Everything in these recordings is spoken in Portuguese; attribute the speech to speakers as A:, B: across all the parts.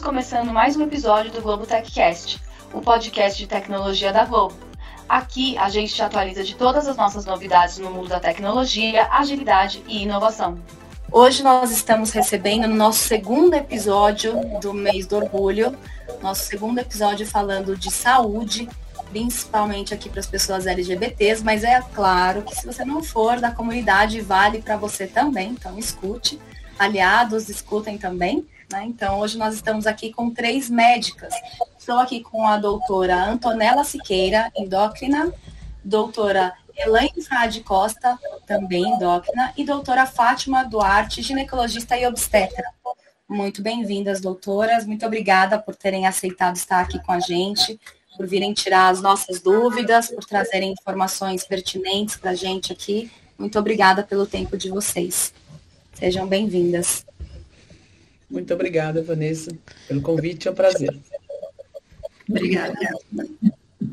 A: começando mais um episódio do Globo TechCast, o podcast de tecnologia da Globo. Aqui a gente te atualiza de todas as nossas novidades no mundo da tecnologia, agilidade e inovação. Hoje nós estamos recebendo no nosso segundo episódio do mês do orgulho, nosso segundo episódio falando de saúde, principalmente aqui para as pessoas LGBTs, mas é claro que se você não for da comunidade, vale para você também, então escute. Aliados, escutem também. Né? Então, hoje nós estamos aqui com três médicas. Estou aqui com a doutora Antonella Siqueira, endócrina, doutora Elaine Frade Costa, também endócrina, e doutora Fátima Duarte, ginecologista e obstetra. Muito bem-vindas, doutoras. Muito obrigada por terem aceitado estar aqui com a gente, por virem tirar as nossas dúvidas, por trazerem informações pertinentes para a gente aqui. Muito obrigada pelo tempo de vocês. Sejam bem-vindas.
B: Muito obrigada, Vanessa, pelo convite, é um prazer.
A: Obrigada.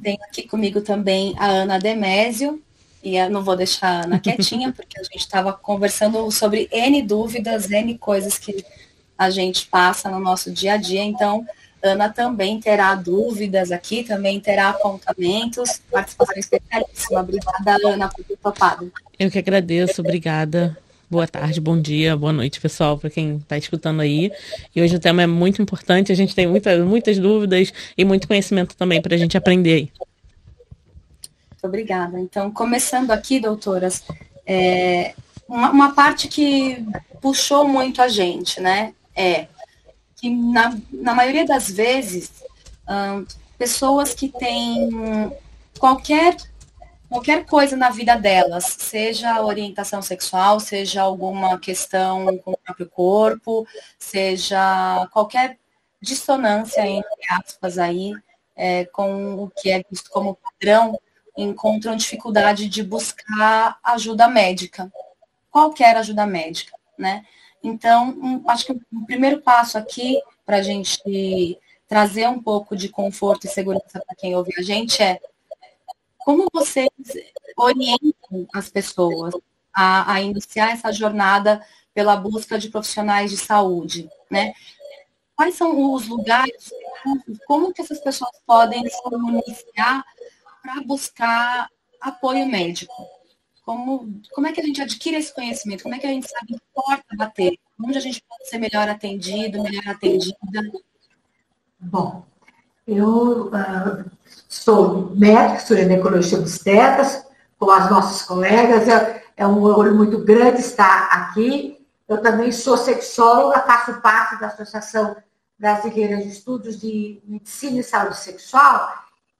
A: Tenho aqui comigo também a Ana Demésio, e eu não vou deixar a Ana quietinha, porque a gente estava conversando sobre N dúvidas, N coisas que a gente passa no nosso dia a dia, então Ana também terá dúvidas aqui, também terá apontamentos, participação especialíssima. Obrigada, Ana, por ter topado.
C: Eu que agradeço, obrigada Boa tarde, bom dia, boa noite, pessoal, para quem está escutando aí. E hoje o tema é muito importante, a gente tem muitas, muitas dúvidas e muito conhecimento também para a gente aprender aí.
A: Muito obrigada. Então, começando aqui, doutoras, é, uma, uma, parte que puxou muito a gente, né, é que na, na maioria das vezes, hum, pessoas que têm qualquer qualquer coisa na vida delas, seja orientação sexual, seja alguma questão com o próprio corpo, seja qualquer dissonância, entre aspas, aí, é, com o que é visto como padrão, encontram dificuldade de buscar ajuda médica, qualquer ajuda médica, né? Então, um, acho que o primeiro passo aqui, para a gente trazer um pouco de conforto e segurança para quem ouve a gente é como vocês orientam as pessoas a, a, iniciar essa jornada pela busca de profissionais de saúde, né? Quais são os lugares, como que essas pessoas podem se iniciar para buscar apoio médico? Como, como é que a gente adquire esse conhecimento? Como é que a gente sabe que porta bater? Onde a gente pode ser melhor atendido, melhor atendida?
D: Bom, eu uh, sou médico, sou ginecologista obstetras, com as nossas colegas, é, é um orgulho muito grande estar aqui. Eu também sou sexóloga, faço parte da Associação Brasileira de Estudos de Medicina e Saúde Sexual,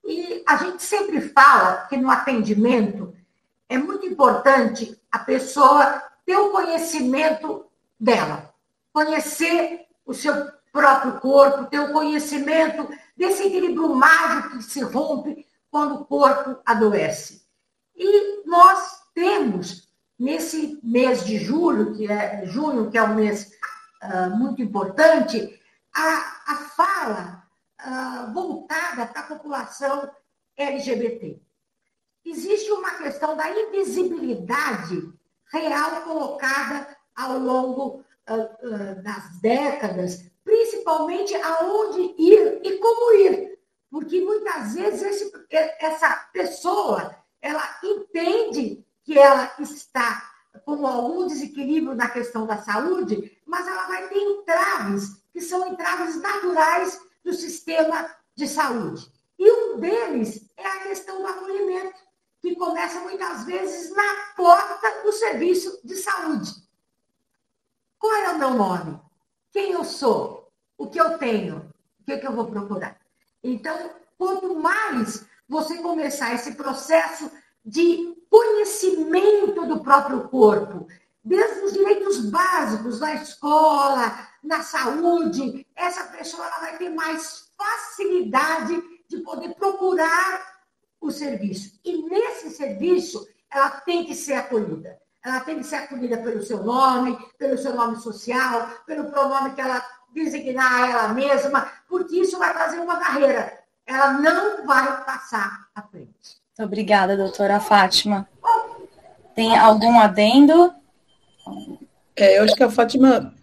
D: e a gente sempre fala que no atendimento é muito importante a pessoa ter o conhecimento dela, conhecer o seu próprio corpo, ter o conhecimento desse equilíbrio mágico que se rompe quando o corpo adoece. E nós temos, nesse mês de julho, que é junho, que é um mês uh, muito importante, a, a fala uh, voltada para a população LGBT. Existe uma questão da invisibilidade real colocada ao longo uh, das décadas principalmente aonde ir e como ir. Porque muitas vezes esse, essa pessoa, ela entende que ela está com algum desequilíbrio na questão da saúde, mas ela vai ter entraves, que são entraves naturais do sistema de saúde. E um deles é a questão do acolhimento, que começa muitas vezes na porta do serviço de saúde. Qual é o meu nome? Quem eu sou? O que eu tenho, o que, é que eu vou procurar. Então, quanto mais você começar esse processo de conhecimento do próprio corpo, desde os direitos básicos na escola, na saúde, essa pessoa ela vai ter mais facilidade de poder procurar o serviço. E nesse serviço, ela tem que ser acolhida. Ela tem que ser acolhida pelo seu nome, pelo seu nome social, pelo pronome que ela designar ela mesma, porque isso vai trazer uma barreira. Ela não vai passar à frente.
A: Muito obrigada, doutora Fátima. Tem algum adendo?
B: É, eu acho que a Fátima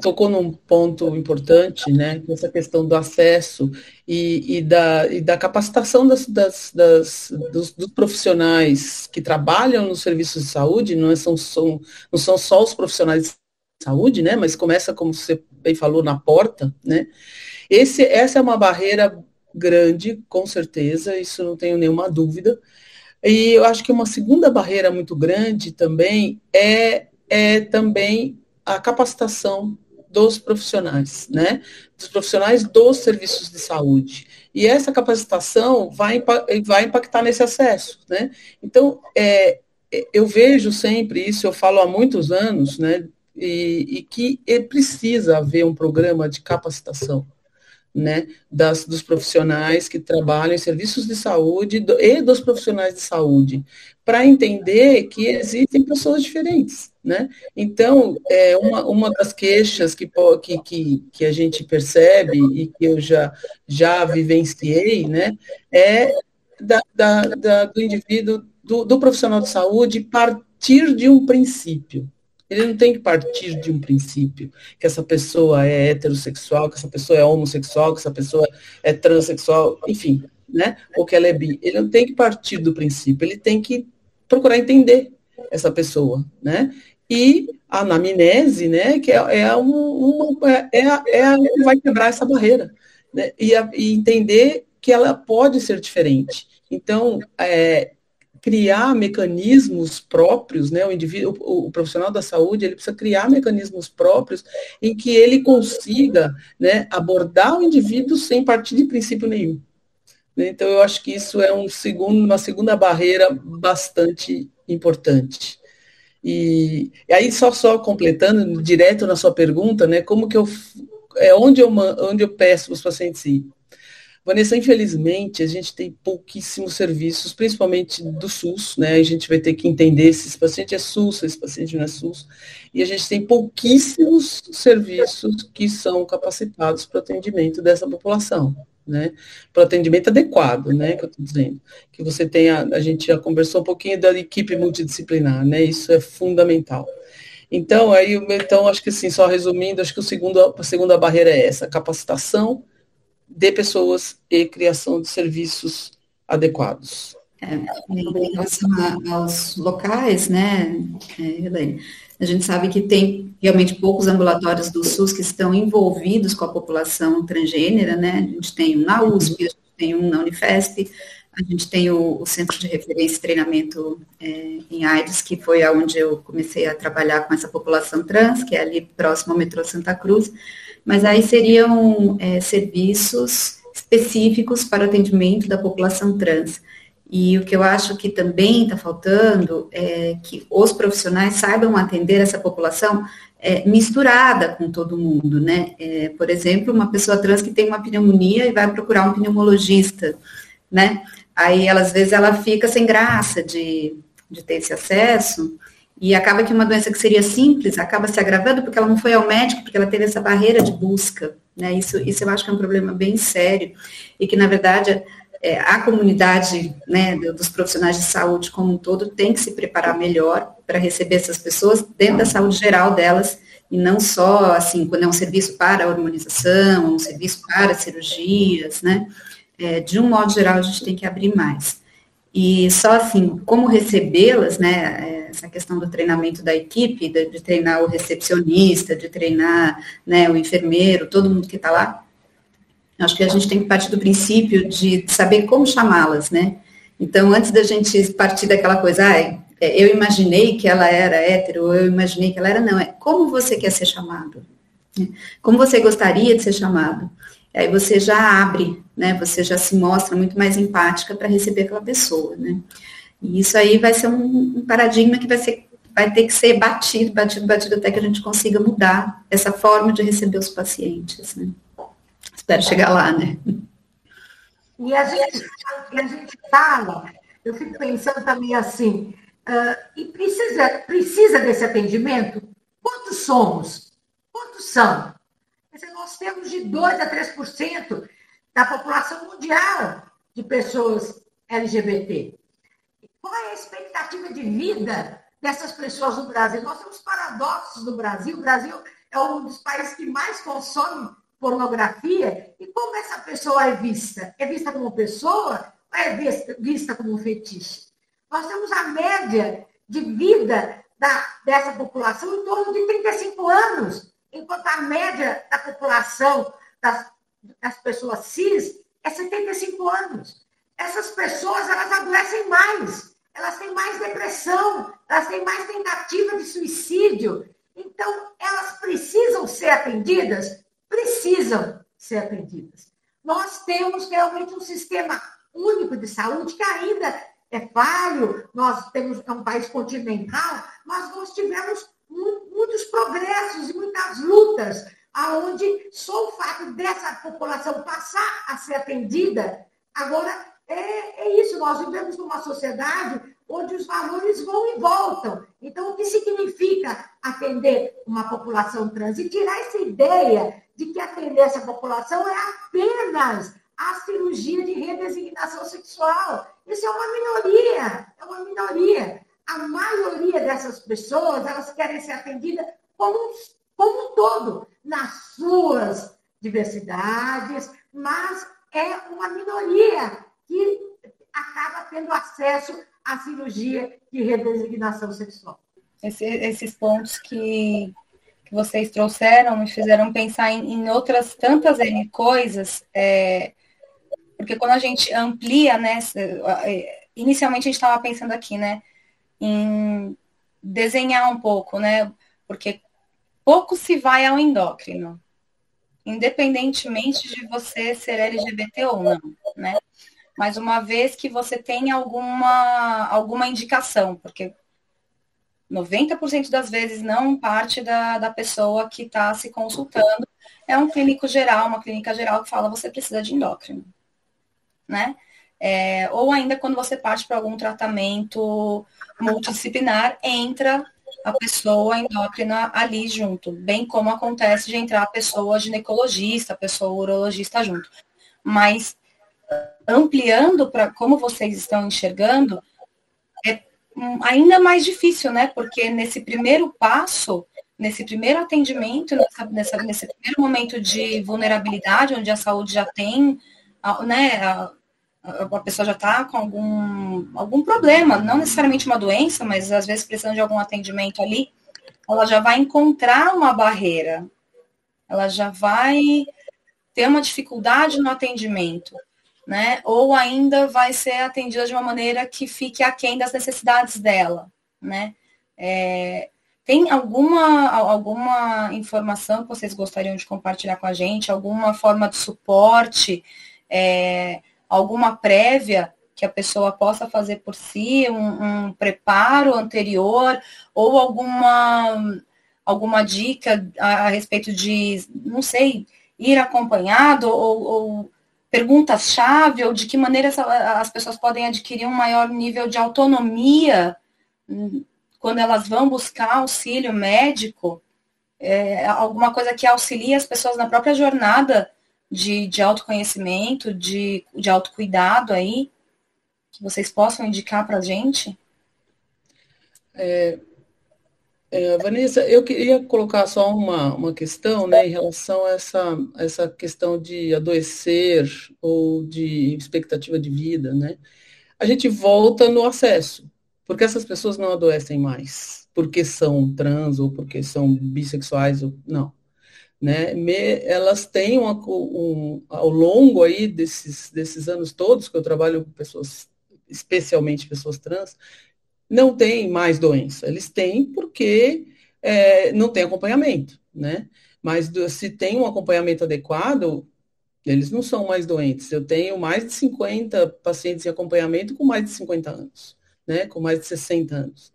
B: tocou num ponto importante, né? Essa questão do acesso e, e, da, e da, capacitação das, das, das dos, dos, profissionais que trabalham nos serviços de saúde, não são, são, não são só os profissionais de saúde, né? Mas começa, como você bem falou, na porta, né? Esse, essa é uma barreira grande, com certeza, isso não tenho nenhuma dúvida. E eu acho que uma segunda barreira muito grande também é, é também a capacitação dos profissionais, né? Dos profissionais dos serviços de saúde. E essa capacitação vai, vai impactar nesse acesso, né? Então, é, eu vejo sempre isso, eu falo há muitos anos, né? E, e que precisa haver um programa de capacitação, né, das, dos profissionais que trabalham em serviços de saúde do, e dos profissionais de saúde, para entender que existem pessoas diferentes, né? Então, é, uma, uma das queixas que, que, que, a gente percebe e que eu já, já vivenciei, né, é da, da, da do indivíduo, do, do profissional de saúde partir de um princípio, ele não tem que partir de um princípio que essa pessoa é heterossexual, que essa pessoa é homossexual, que essa pessoa é transexual, enfim, né? Ou que ela é bi. Ele não tem que partir do princípio, ele tem que procurar entender essa pessoa, né? E a anamnese, né, que é, é, um, uma, é, é, é a que vai quebrar essa barreira, né? E, a, e entender que ela pode ser diferente. Então, é, criar mecanismos próprios, né? O indivíduo, o, o, profissional da saúde, ele precisa criar mecanismos próprios em que ele consiga, né, abordar o indivíduo sem partir de princípio nenhum. Então, eu acho que isso é um segundo, uma segunda barreira bastante importante. E, e aí, só, só completando, direto na sua pergunta, né, como que eu, é onde eu, onde eu peço os pacientes ir? Vanessa, infelizmente, a gente tem pouquíssimos serviços, principalmente do SUS, né? A gente vai ter que entender se esse paciente é SUS, se esse paciente não é SUS. E a gente tem pouquíssimos serviços que são capacitados para o atendimento dessa população, né? Para o atendimento adequado, né? Que eu estou dizendo. Que você tenha, a gente já conversou um pouquinho da equipe multidisciplinar, né? Isso é fundamental. Então, aí, então, acho que assim, só resumindo, acho que o segundo, a segunda barreira é essa, capacitação de pessoas e criação de serviços adequados.
E: É, em relação aos locais, né, é, Helene, a gente sabe que tem realmente poucos ambulatórios do SUS que estão envolvidos com a população transgênera, né? A gente tem um na USP, a gente tem um na Unifesp, a gente tem o, o Centro de Referência e Treinamento é, em AIDS, que foi aonde eu comecei a trabalhar com essa população trans, que é ali próximo ao metrô Santa Cruz mas aí seriam é, serviços específicos para o atendimento da população trans. E o que eu acho que também está faltando é que os profissionais saibam atender essa população é, misturada com todo mundo, né? É, por exemplo, uma pessoa trans que tem uma pneumonia e vai procurar um pneumologista, né? Aí, ela, às vezes, ela fica sem graça de, de ter esse acesso, e acaba que uma doença que seria simples acaba se agravando porque ela não foi ao médico, porque ela teve essa barreira de busca. Né? Isso, isso eu acho que é um problema bem sério e que, na verdade, é, a comunidade né, dos profissionais de saúde como um todo tem que se preparar melhor para receber essas pessoas dentro da saúde geral delas e não só assim quando é um serviço para hormonização, um serviço para cirurgias, né? É, de um modo geral a gente tem que abrir mais. E só assim, como recebê-las, né? Essa questão do treinamento da equipe, de, de treinar o recepcionista, de treinar né, o enfermeiro, todo mundo que está lá. Acho que a gente tem que partir do princípio de saber como chamá-las, né? Então, antes da gente partir daquela coisa, ah, eu imaginei que ela era hétero, eu imaginei que ela era, não, é como você quer ser chamado? Como você gostaria de ser chamado? Aí você já abre, né? Você já se mostra muito mais empática para receber aquela pessoa, né? E isso aí vai ser um, um paradigma que vai, ser, vai ter que ser batido, batido, batido, até que a gente consiga mudar essa forma de receber os pacientes. Né? Espero chegar lá, né?
D: E a gente, a gente fala, eu fico pensando também assim, uh, e precisa, precisa desse atendimento? Quantos somos? Quantos são? Dizer, nós temos de 2 a 3% da população mundial de pessoas LGBT. Qual é a expectativa de vida dessas pessoas no Brasil? Nós temos paradoxos no Brasil. O Brasil é um dos países que mais consome pornografia. E como essa pessoa é vista? É vista como pessoa ou é vista, como fetiche? Nós temos a média de vida da, dessa população em torno de 35 anos, enquanto a média da população das, das pessoas cis é 75 anos. Essas pessoas, elas adoecem mais, elas têm mais depressão, elas têm mais tentativa de suicídio. Então, elas precisam ser atendidas? Precisam ser atendidas. Nós temos realmente um sistema único de saúde que ainda é falho, nós temos é um país continental, mas nós tivemos muitos progressos e muitas lutas, aonde só o fato dessa população passar a ser atendida, agora é, é isso, nós vivemos numa sociedade onde os valores vão e voltam. Então, o que significa atender uma população trans? E tirar essa ideia de que atender essa população é apenas a cirurgia de redesignação sexual. Isso é uma minoria, é uma minoria. A maioria dessas pessoas, elas querem ser atendidas como, como um todo, nas suas diversidades, mas é uma minoria que acaba tendo acesso à cirurgia de redesignação sexual.
A: Esse, esses pontos que, que vocês trouxeram me fizeram pensar em, em outras tantas N coisas. É, porque quando a gente amplia, né, é, inicialmente a gente estava pensando aqui, né, em desenhar um pouco, né, porque pouco se vai ao endócrino, independentemente de você ser LGBT ou não, né? Mas uma vez que você tem alguma, alguma indicação, porque 90% das vezes não parte da, da pessoa que está se consultando, é um clínico geral, uma clínica geral que fala você precisa de endócrino né? É, ou ainda quando você parte para algum tratamento multidisciplinar, entra a pessoa endócrina ali junto, bem como acontece de entrar a pessoa ginecologista, a pessoa urologista junto. Mas ampliando para como vocês estão enxergando, é ainda mais difícil, né? Porque nesse primeiro passo, nesse primeiro atendimento, nessa, nessa, nesse primeiro momento de vulnerabilidade, onde a saúde já tem né, a pessoa já está com algum, algum problema, não necessariamente uma doença, mas às vezes precisando de algum atendimento ali, ela já vai encontrar uma barreira, ela já vai ter uma dificuldade no atendimento, né? Ou ainda vai ser atendida de uma maneira que fique aquém das necessidades dela, né? É, tem alguma, alguma informação que vocês gostariam de compartilhar com a gente? Alguma forma de suporte? É, alguma prévia que a pessoa possa fazer por si, um, um preparo anterior, ou alguma, alguma dica a, a, respeito de, não sei, ir acompanhado, ou, ou perguntas-chave, ou de que maneira as pessoas podem adquirir um maior nível de autonomia hum, quando elas vão buscar auxílio médico, é, alguma coisa que auxilie as pessoas na própria jornada de, de autoconhecimento, de, de autocuidado aí, que vocês possam indicar para a gente?
B: É, é, Vanessa, eu queria colocar só uma, uma questão né, em relação a essa, essa questão de adoecer ou de expectativa de vida. Né? A gente volta no acesso, porque essas pessoas não adoecem mais, porque são trans ou porque são bissexuais, ou, não né, elas têm uma, um, ao longo aí desses, desses anos todos que eu trabalho com pessoas, especialmente pessoas trans, não tem mais doença. Eles têm porque é, não tem acompanhamento, né? Mas se tem um acompanhamento adequado, eles não são mais doentes. Eu tenho mais de 50 pacientes em acompanhamento com mais de 50 anos, né? Com mais de 60 anos.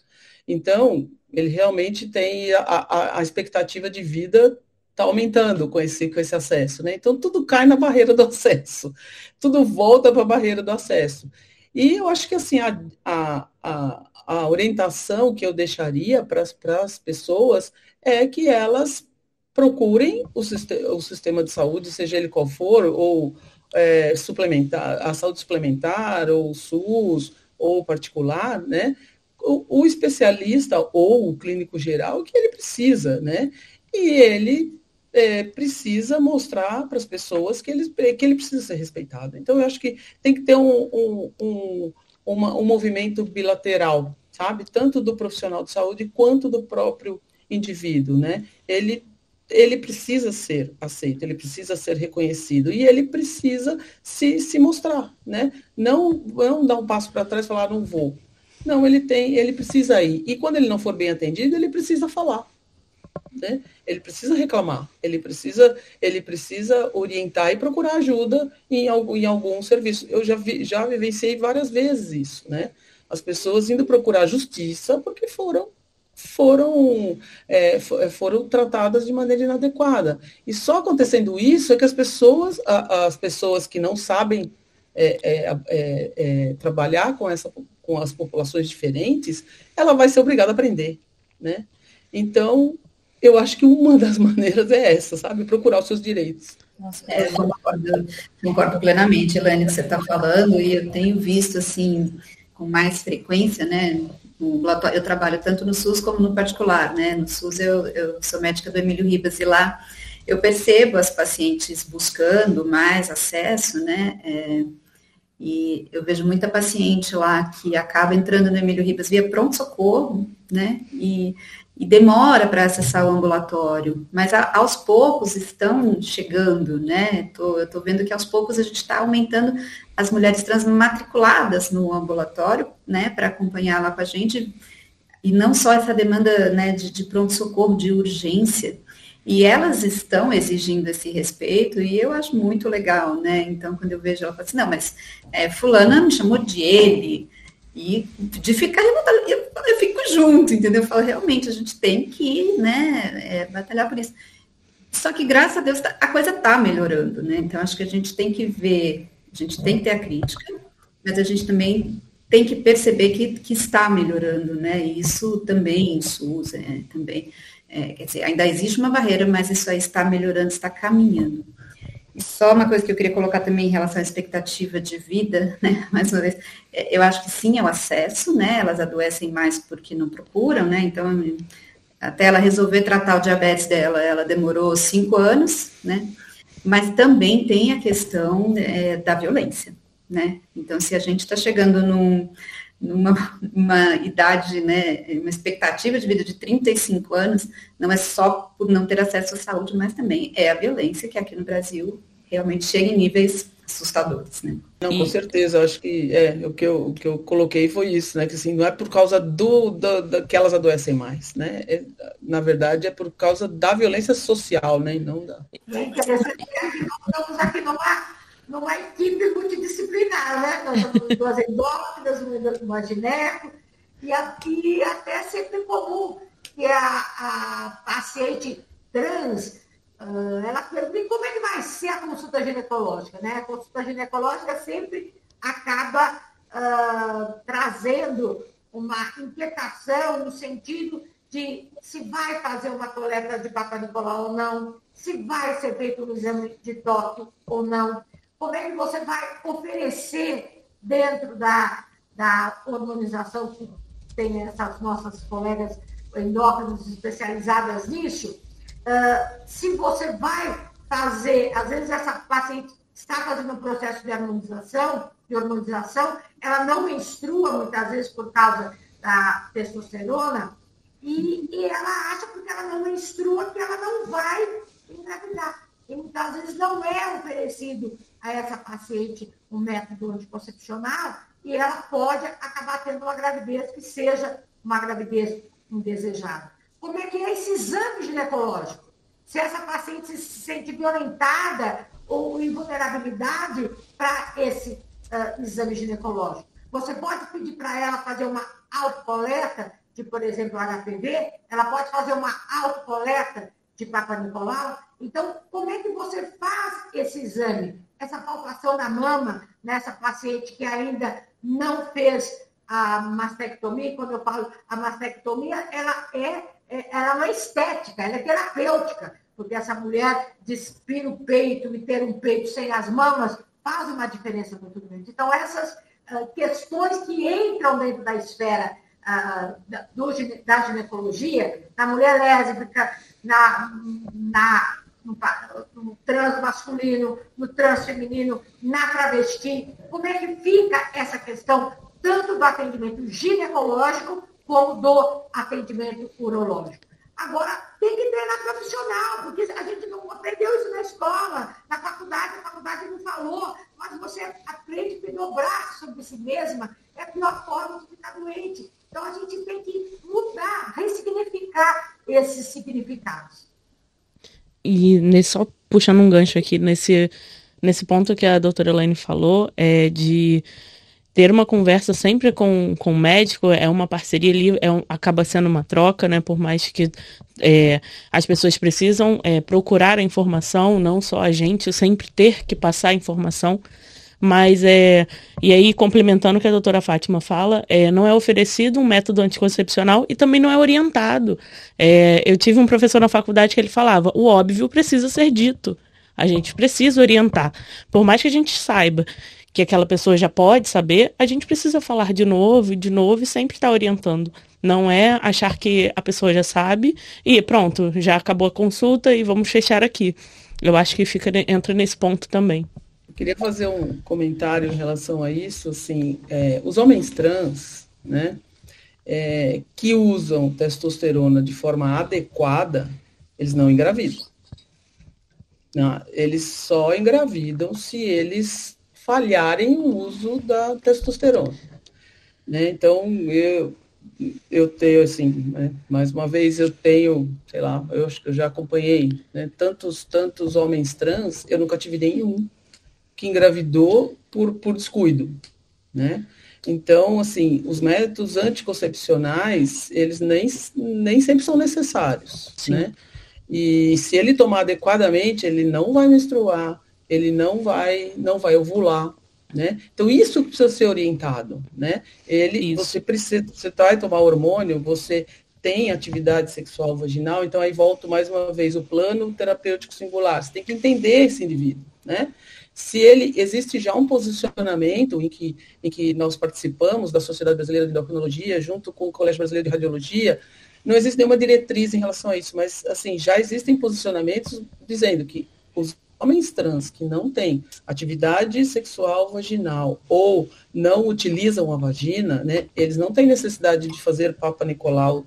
B: Então, ele realmente tem a, a, a expectativa de vida está aumentando com esse, com esse acesso. Né? Então, tudo cai na barreira do acesso, tudo volta para a barreira do acesso. E eu acho que assim, a, a, a, a orientação que eu deixaria para as pessoas é que elas procurem o, o sistema de saúde, seja ele qual for, ou é, suplementar, a saúde suplementar, ou SUS, ou particular, né? O, o especialista ou o clínico geral que ele precisa, né? e ele é, precisa mostrar para as pessoas que ele, que ele precisa ser respeitado. Então, eu acho que tem que ter um, um, um, uma, um movimento bilateral, sabe? Tanto do profissional de saúde quanto do próprio indivíduo, né? Ele ele precisa ser aceito, ele precisa ser reconhecido e ele precisa se, se mostrar, né? Não, não dar um passo para trás e falar, não vou. Não, ele tem, ele precisa ir. E quando ele não for bem atendido, ele precisa falar. Né? Ele precisa reclamar, ele precisa, ele precisa orientar e procurar ajuda em algum, em algum serviço. Eu já, vi, já vivenciei várias vezes isso, né? As pessoas indo procurar justiça porque foram foram, é, é, foram tratadas de maneira inadequada. E só acontecendo isso é que as pessoas, as pessoas que não sabem é, é, é, é, trabalhar com, essa, com as populações diferentes, ela vai ser obrigada a aprender. Né? Então, eu acho que uma das maneiras é essa, sabe? Procurar os seus direitos.
E: Nossa, é, concordo, concordo plenamente, Elaine, que você está falando, e eu tenho visto, assim, com mais frequência, né, eu trabalho tanto no SUS como no particular, né? No SUS eu, eu sou médica do Emílio Ribas e lá eu percebo as pacientes buscando mais acesso, né? É, e eu vejo muita paciente lá que acaba entrando no Emílio Ribas via pronto-socorro, né? E e demora para acessar o ambulatório, mas a, aos poucos estão chegando, né? Tô, eu estou vendo que aos poucos a gente está aumentando as mulheres trans matriculadas no ambulatório, né, para acompanhar lá com a gente, e não só essa demanda né, de, de pronto-socorro, de urgência, e elas estão exigindo esse respeito, e eu acho muito legal, né? Então, quando eu vejo ela, fala assim, não, mas é, fulana me chamou de ele, e de ficar eu, eu fico junto, entendeu? Eu falo, realmente, a gente tem que né, é, batalhar por isso. Só que, graças a Deus, tá, a coisa está melhorando, né? Então, acho que a gente tem que ver, a gente tem que ter a crítica, mas a gente também tem que perceber que, que está melhorando, né? E isso também, SUS, é, também, é, quer dizer, ainda existe uma barreira, mas isso aí está melhorando, está caminhando. E só uma coisa que eu queria colocar também em relação à expectativa de vida, né? Mais uma vez, é, eu acho que sim é o acesso, né? Elas adoecem mais porque não procuram, né? Então, até ela resolver tratar o diabetes dela, ela demorou cinco anos, né? Mas também tem a questão é, da violência, né? Então, se a gente está chegando num, numa uma idade, né, uma expectativa de vida de 35 anos, não é só por não ter acesso à saúde, mas também é a violência que aqui no Brasil realmente chega em níveis assustadores, né?
B: Não, com certeza, acho que é, o que eu, o que eu coloquei foi isso, né? Que assim, não é por causa do, do, do que elas adoecem mais, né? É, na verdade, é por causa da violência social, né? E não da. É interessante
D: que nós estamos aqui numa numa equipe multidisciplinar, né? Nós somos duas endócrinas, uma gineco, e aqui até é sempre comum que a, a paciente trans, uh, ela pergunta como é que vai ser a consulta ginecológica, né? A consulta ginecológica sempre acaba uh, trazendo uma inquietação no sentido de se vai fazer uma coleta de Papa Nicolau ou não, se vai ser feito um exame de toque ou não como é que você vai oferecer dentro da, da hormonização que tem essas nossas colegas endócrinas especializadas nisso, uh, se você vai fazer, às vezes essa paciente está fazendo um processo de harmonização, de hormonização, ela não menstrua muitas vezes por causa da testosterona, e, e ela acha porque ela não menstrua que ela não vai engravidar. E muitas vezes não é oferecido a essa paciente um método anticoncepcional e ela pode acabar tendo uma gravidez que seja uma gravidez indesejada. Como é que é esse exame ginecológico? Se essa paciente se sente violentada ou em vulnerabilidade para esse uh, exame ginecológico. Você pode pedir para ela fazer uma autocoleta de, por exemplo, HPV, ela pode fazer uma autocoleta de Papa Nicolau. Então, como é que você faz esse exame? essa palpação da mama nessa paciente que ainda não fez a mastectomia, quando eu falo a mastectomia, ela é, é, ela não é estética, ela é terapêutica, porque essa mulher despir o peito e ter um peito sem as mamas faz uma diferença muito grande. Então, essas uh, questões que entram dentro da esfera ah, do, da ginecologia, na mulher lésbica, na, na, no, no trans masculino, no trans feminino, na travesti, como é que fica essa questão tanto do atendimento ginecológico como do atendimento urológico. Agora, tem que treinar profissional, porque a gente não aprendeu isso na escola, na faculdade, a faculdade não falou, mas você aprende a dobrar sobre si mesma, é a pior forma de ficar doente. Então, a gente tem que mudar, ressignificar esses significados.
C: E nesse, só puxando um gancho aqui, nesse, nesse ponto que a doutora Elaine falou, é de ter uma conversa sempre com, com o médico é uma parceria ali, é um, acaba sendo uma troca, né? Por mais que é, as pessoas precisam é, procurar a informação, não só a gente, sempre ter que passar a informação. Mas é. E aí, complementando o que a doutora Fátima fala, é, não é oferecido um método anticoncepcional e também não é orientado. É, eu tive um professor na faculdade que ele falava, o óbvio precisa ser dito. A gente precisa orientar. Por mais que a gente saiba que aquela pessoa já pode saber, a gente precisa falar de novo e de novo e sempre estar tá orientando. Não é achar que a pessoa já sabe e pronto, já acabou a consulta e vamos fechar aqui. Eu acho que fica entra nesse ponto também.
B: Eu queria fazer um comentário em relação a isso. Assim, é, os homens trans, né, é, que usam testosterona de forma adequada, eles não engravidam. Não, eles só engravidam se eles falharem no uso da testosterona. Né? Então, eu, eu tenho, assim, né? mais uma vez, eu tenho, sei lá, eu acho que eu já acompanhei né? tantos, tantos homens trans, eu nunca tive nenhum que engravidou por, por descuido, né? Então, assim, os métodos anticoncepcionais, eles nem, nem sempre são necessários, Sim. né? E se ele tomar adequadamente, ele não vai menstruar, ele não vai, não vai ovular, né? Então isso precisa ser orientado, né? Ele, isso. você precisa, você vai tomar hormônio, você tem atividade sexual vaginal, então aí volto mais uma vez o plano terapêutico singular. Você tem que entender esse indivíduo, né? Se ele existe já um posicionamento em que, em que nós participamos da Sociedade Brasileira de Endocrinologia, junto com o Colégio Brasileiro de Radiologia, não existe nenhuma diretriz em relação a isso, mas assim já existem posicionamentos dizendo que os Homens trans que não têm atividade sexual vaginal ou não utilizam a vagina, né, eles não têm necessidade de fazer Papa Nicolau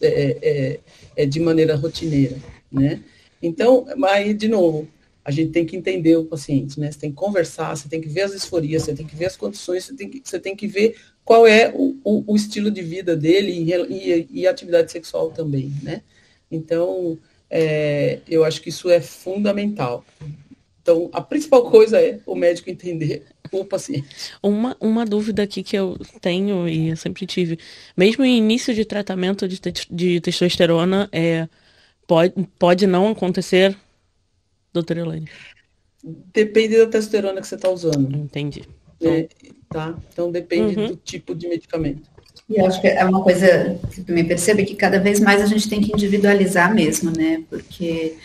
B: é, é, é, é de maneira rotineira, né? Então, aí, de novo, a gente tem que entender o paciente, né? Você tem que conversar, você tem que ver as disforias, você tem que ver as condições, você tem que, você tem que ver qual é o, o, o estilo de vida dele e, e, e, atividade sexual também, né? Então, é, eu acho que isso é fundamental. Então, a principal coisa é o médico entender o paciente.
C: Uma, uma dúvida aqui que eu tenho e eu sempre tive, mesmo em início de tratamento de, te de testosterona, é, pode, pode não acontecer, doutora Elaine?
B: Depende da testosterona que você está usando.
C: Entendi.
B: É, tá? Então depende uhum. do tipo de medicamento.
E: E acho que é uma coisa que também percebe que cada vez mais a gente tem que individualizar mesmo, né? Porque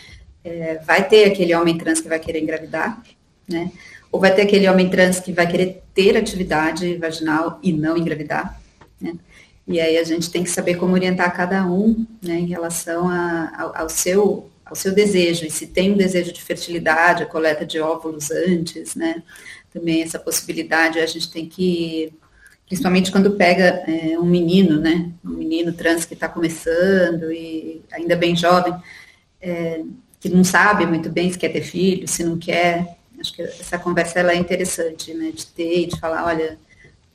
E: é, vai ter aquele homem trans que vai querer engravidar, né? Ou vai ter aquele homem trans que vai querer ter atividade vaginal e não engravidar, né? E aí a gente tem que saber como orientar cada um, né, em relação a, ao, ao seu ao seu desejo, e se tem um desejo de fertilidade, a coleta de óvulos antes, né? Também essa possibilidade a gente tem que principalmente quando pega é, um menino, né, um menino trans que está começando e ainda bem jovem, é, que não sabe muito bem se quer ter filho, se não quer. Acho que essa conversa ela é interessante, né, de ter e de falar, olha,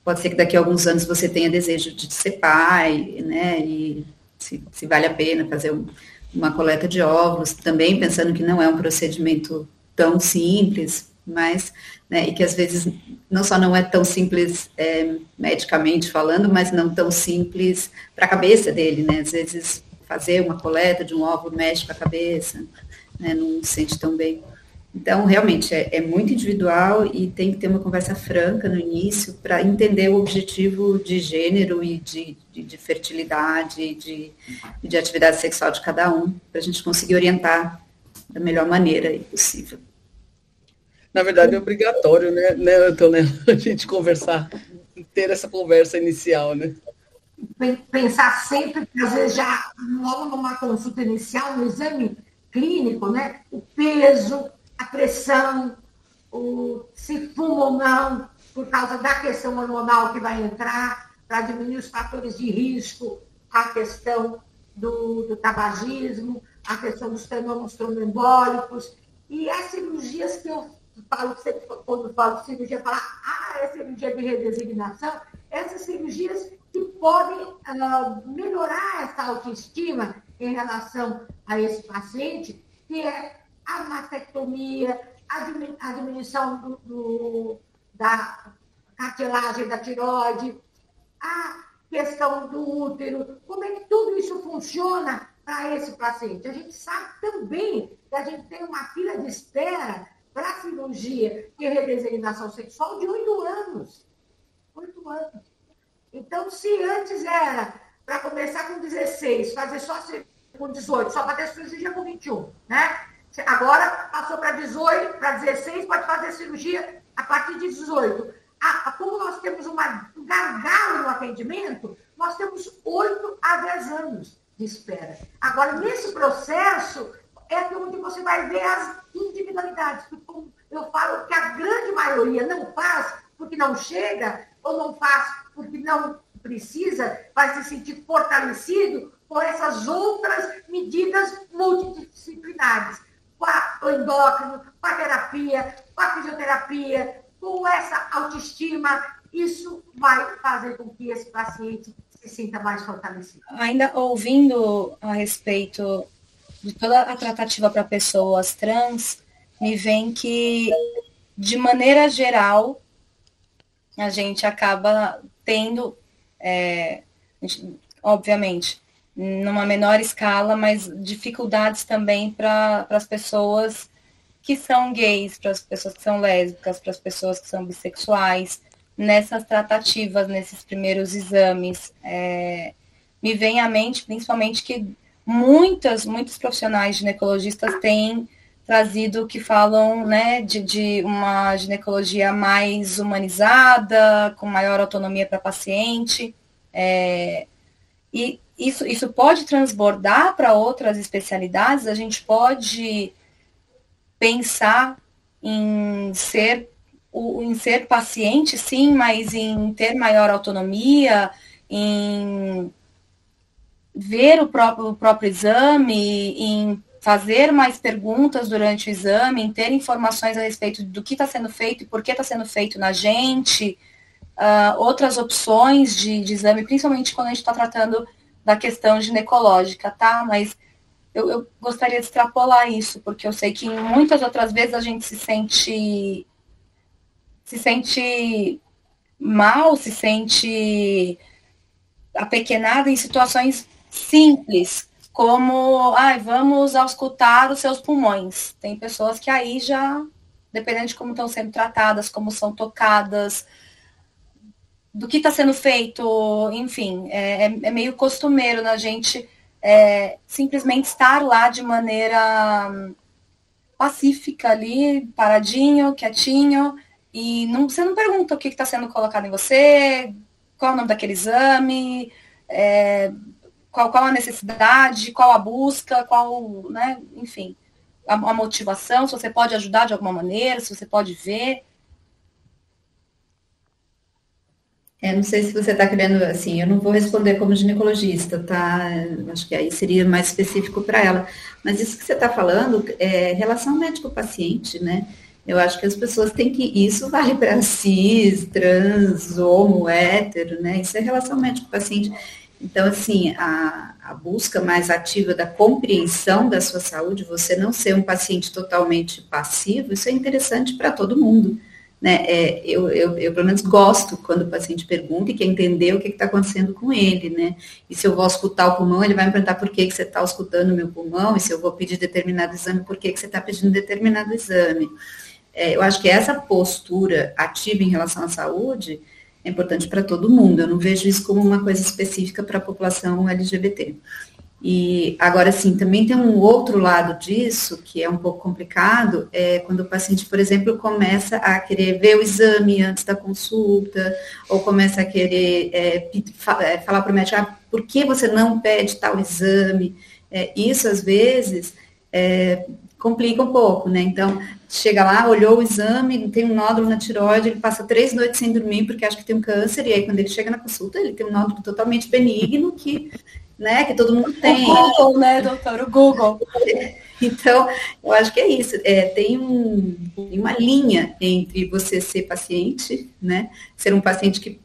E: pode ser que daqui a alguns anos você tenha desejo de ser pai, né, e se, se vale a pena fazer um, uma coleta de óvulos, também pensando que não é um procedimento tão simples, mas né, e que às vezes não só não é tão simples é, medicamente falando, mas não tão simples para a cabeça dele, né? Às vezes fazer uma coleta de um óvulo mexe para a cabeça, né, não se sente tão bem. Então, realmente, é, é, muito individual e tem que ter uma conversa franca no início para entender o objetivo de gênero e de, de, de fertilidade e de, de atividade sexual de cada um, para a gente conseguir orientar da melhor maneira possível
B: na verdade, é obrigatório, né, né Antônio, a gente conversar, ter essa conversa inicial, né?
D: pensar sempre, às vezes já logo numa consulta inicial, no exame clínico, né? O peso, a pressão, o, se fuma ou não, por causa da questão hormonal que vai entrar, para diminuir os fatores de risco, a questão do, do tabagismo, a questão dos fenômenos tromboembólicos, e as cirurgias que eu falo, quando falo cirurgia, falar, ah, é cirurgia de redesignação, essas cirurgias que podem uh, melhorar essa autoestima em relação a esse paciente, que é a mastectomia, a diminuição do, do, da cartilagem da tiroide, a questão do útero, como é que tudo isso funciona para esse paciente. A gente sabe também que a gente tem uma fila de espera para cirurgia de redesignação sexual de oito anos. Oito anos. Então, se antes era para começar com 16, fazer só com 18, só para ter cirurgia com 21, né? Agora passou para 18, para 16, pode fazer cirurgia a partir de 18. Ah, como nós temos uma, um gargalo no atendimento, nós temos 8 a 10 anos de espera. Agora, nesse processo, é onde você vai ver as individualidades. Como eu falo que a grande maioria não faz porque não chega, ou não faz porque não precisa, vai se sentir fortalecido por essas outras medidas multidisciplinares com o endócrino, com a terapia, com a fisioterapia, com essa autoestima, isso vai fazer com que esse paciente se sinta mais fortalecido.
A: Ainda ouvindo a respeito de toda a tratativa para pessoas trans, me vem que, de maneira geral, a gente acaba tendo, é, obviamente, numa menor escala, mas dificuldades também para as pessoas que são gays, para as pessoas que são lésbicas, para as pessoas que são bissexuais, nessas tratativas, nesses primeiros exames. É, me vem à mente, principalmente, que muitas, muitos profissionais ginecologistas têm trazido que falam né, de, de uma ginecologia mais humanizada, com maior autonomia para paciente. É, e isso, isso pode transbordar para outras especialidades, a gente pode pensar em ser, em ser paciente, sim, mas em ter maior autonomia, em ver o próprio, o próprio exame, em fazer mais perguntas durante o exame, em ter informações a respeito do que está sendo feito e por que está sendo feito na gente, uh, outras opções de, de exame, principalmente quando a gente está tratando da questão ginecológica, tá? Mas eu, eu, gostaria de extrapolar isso, porque eu sei que muitas outras vezes a gente se sente se sente mal, se sente apequenado em situações simples, como, ai, ah, vamos auscultar os seus pulmões. Tem pessoas que aí já, dependendo de como estão sendo tratadas, como são tocadas, do que está sendo feito, enfim, é, é, é, meio costumeiro na gente é, simplesmente estar lá de maneira hum, pacífica ali, paradinho, quietinho, e não, você não pergunta o que está sendo colocado em você, qual é o nome daquele exame, é, qual, qual a necessidade, qual a busca, qual, né, enfim, a, a motivação, se você pode ajudar de alguma maneira, se você pode ver.
E: É, não sei se você está querendo, assim, eu não vou responder como ginecologista, tá? Acho que aí seria mais específico para ela. Mas isso que você está falando é relação médico-paciente, né? Eu acho que as pessoas têm que. Isso vale para cis, trans, homo, hétero, né? Isso é relação médico-paciente. Então, assim, a, a busca mais ativa da compreensão da sua saúde, você não ser um paciente totalmente passivo, isso é interessante para todo mundo. Né? É, eu, eu, eu, pelo menos, gosto quando o paciente pergunta e quer entender o que está acontecendo com ele, né? E se eu vou escutar o pulmão, ele vai me perguntar por que, que você está escutando o meu pulmão, e se eu vou pedir determinado exame, por que, que você está pedindo determinado exame. É, eu acho que essa postura ativa em relação à saúde é importante para todo mundo. Eu não vejo isso como uma coisa específica para a população LGBT. E agora sim, também tem um outro lado disso, que é um pouco complicado, é quando o paciente, por exemplo, começa a querer ver o exame antes da consulta, ou começa a querer é, é falar para o médico, ah, por que você não pede tal exame? É, isso, às vezes, é, complica um pouco, né? Então, chega lá, olhou o exame, tem um nódulo na tiroide, ele passa três noites sem dormir porque acha que tem um câncer, e aí quando ele chega na consulta, ele tem um nódulo totalmente benigno que né? Que todo mundo tem.
A: O Google, né, doutor? O Google.
E: Então, eu acho que é isso. É, tem, um, tem uma linha entre você ser paciente, né? Ser um paciente que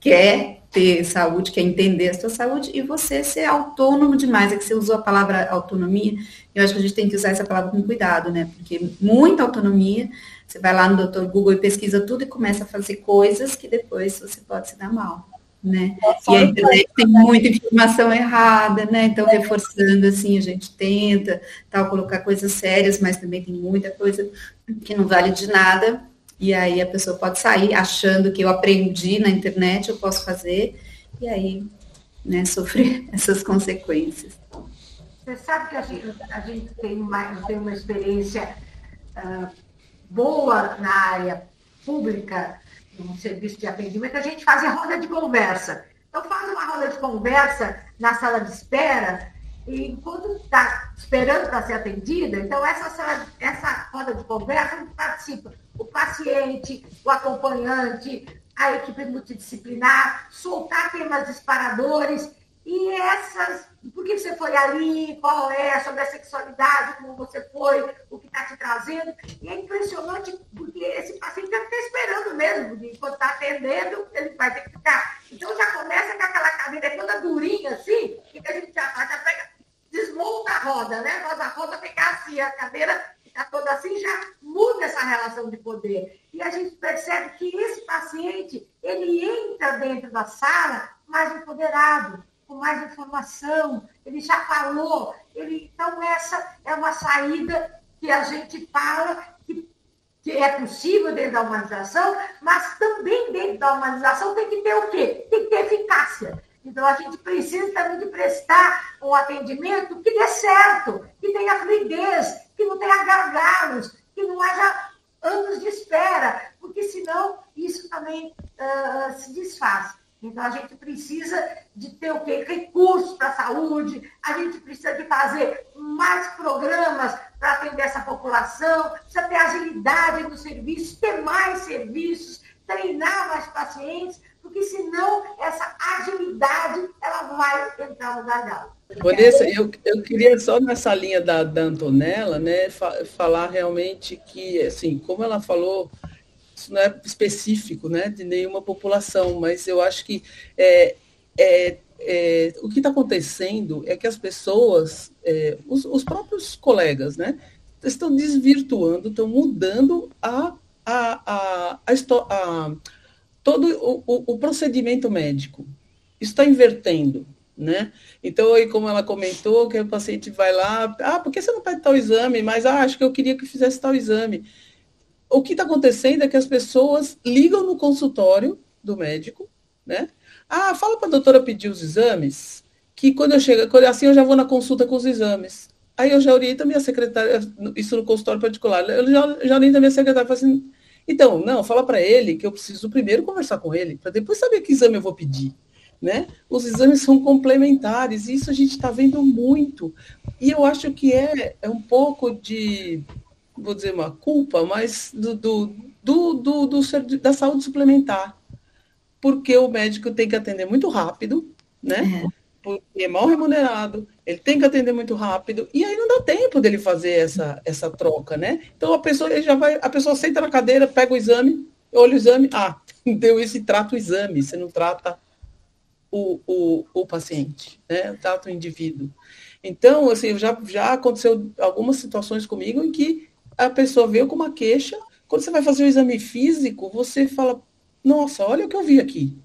E: quer ter saúde, quer entender a sua saúde, e você ser autônomo demais. É que você usou a palavra autonomia. Eu acho que a gente tem que usar essa palavra com cuidado, né? Porque muita autonomia, você vai lá no doutor Google e pesquisa tudo e começa a fazer coisas que depois você pode se dar mal né? E a internet tem muita informação errada, né? Então, reforçando assim, a gente tenta tal, colocar coisas sérias, mas também tem muita coisa que não vale de nada. E aí a pessoa pode sair achando que eu aprendi na internet, eu posso fazer, e aí né, sofrer essas consequências.
D: Você sabe que a gente, a gente tem, uma, tem uma experiência uh, boa na área pública um serviço de atendimento, a gente faz a roda de conversa. Então, faz uma roda de conversa na sala de espera, e enquanto está esperando para ser atendida, então essa, sala, essa roda de conversa participa o paciente, o acompanhante, a equipe multidisciplinar, soltar temas disparadores e essas, por que você foi ali, qual é, sobre a sexualidade, como você foi, o que está te trazendo. E é impressionante, porque esse paciente está esperando mesmo, enquanto está atendendo, ele vai ter que ficar. Então já começa com aquela cadeira toda durinha assim, que a gente já já pega, desmonta a roda, né? Faz a roda ficar assim, a cadeira ficar toda assim, já muda essa relação de poder. E a gente percebe que esse paciente, ele entra dentro da sala mais empoderado, com mais informação, ele já falou. Ele, então, essa é uma saída que a gente fala que, que é possível dentro da humanização, mas também dentro da humanização tem que ter o quê? Tem que ter eficácia. Então, a gente precisa também de prestar um atendimento que dê certo, que tenha fluidez, que não tenha gargalos, que não haja anos de espera, porque senão isso também uh, se desfaz. Então, a gente precisa de ter o quê? Recursos para a saúde, a gente precisa de fazer mais programas para atender essa população, precisa ter agilidade no serviço, ter mais serviços, treinar mais pacientes, porque senão essa agilidade ela vai entrar no gargalo.
B: Vanessa, eu, eu queria só nessa linha da, da Antonella, né, fa falar realmente que, assim, como ela falou, isso não é específico né, de nenhuma população, mas eu acho que é, é, é, o que está acontecendo é que as pessoas, é, os, os, próprios colegas, né, estão desvirtuando, estão mudando a, a, a, a, todo o, o, o, procedimento médico. está invertendo. Né? Então, aí, como ela comentou, que o paciente vai lá, ah, por que você não pede tal exame? Mas ah, acho que eu queria que fizesse tal exame o que está acontecendo é que as pessoas ligam no consultório do médico, né? Ah, fala para a doutora pedir os exames, que quando eu chego, assim eu já vou na consulta com os exames. Aí eu já oriento a minha secretária, isso no consultório particular, eu já, já oriento a minha secretária, assim, então, não, fala para ele que eu preciso primeiro conversar com ele, para depois saber que exame eu vou pedir. Né? Os exames são complementares, e isso a gente está vendo muito. E eu acho que é, é um pouco de vou dizer uma culpa, mas do, do, do, do, do da saúde suplementar. Porque o médico tem que atender muito rápido, né? É. Porque é mal remunerado, ele tem que atender muito rápido, e aí não dá tempo dele fazer essa, essa troca, né? Então a pessoa ele já vai, a pessoa senta na cadeira, pega o exame, olha o exame, ah, deu isso e trata o exame, você não trata o, o, o paciente, né? Trata o indivíduo. Então, assim, já, já aconteceu algumas situações comigo em que a pessoa veio com uma queixa, quando você vai fazer o exame físico, você fala, nossa, olha o que eu vi aqui.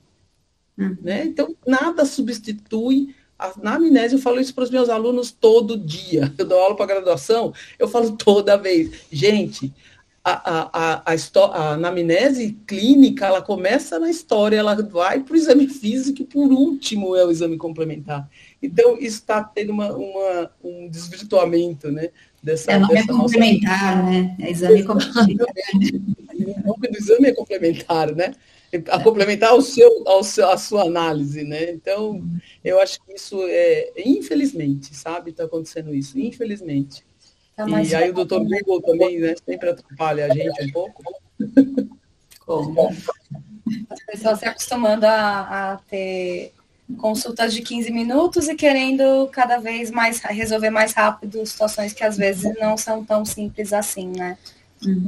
B: Hum. Né? Então, nada substitui. A, na amnésia, eu falo isso para os meus alunos todo dia. Eu dou aula para graduação, eu falo toda vez. Gente, a, a, a, a, anamnese clínica, ela começa na história, ela vai para o exame físico e por último é o exame complementar. Então, isso está tendo uma, uma, um desvirtuamento, né?
E: Dessa, é, dessa é complementar, nossa... né? É exame complementar.
B: o nome do exame é complementar, né? A complementar ao seu, ao seu, a sua análise, né? Então, eu acho que isso é, infelizmente, sabe, está acontecendo isso, infelizmente. Tá e aí o doutor Google também, né, sempre atrapalha a gente um pouco.
A: Como? As pessoas se acostumando a, a ter consultas de 15 minutos e querendo cada vez mais resolver mais rápido situações que às vezes não são tão simples assim, né?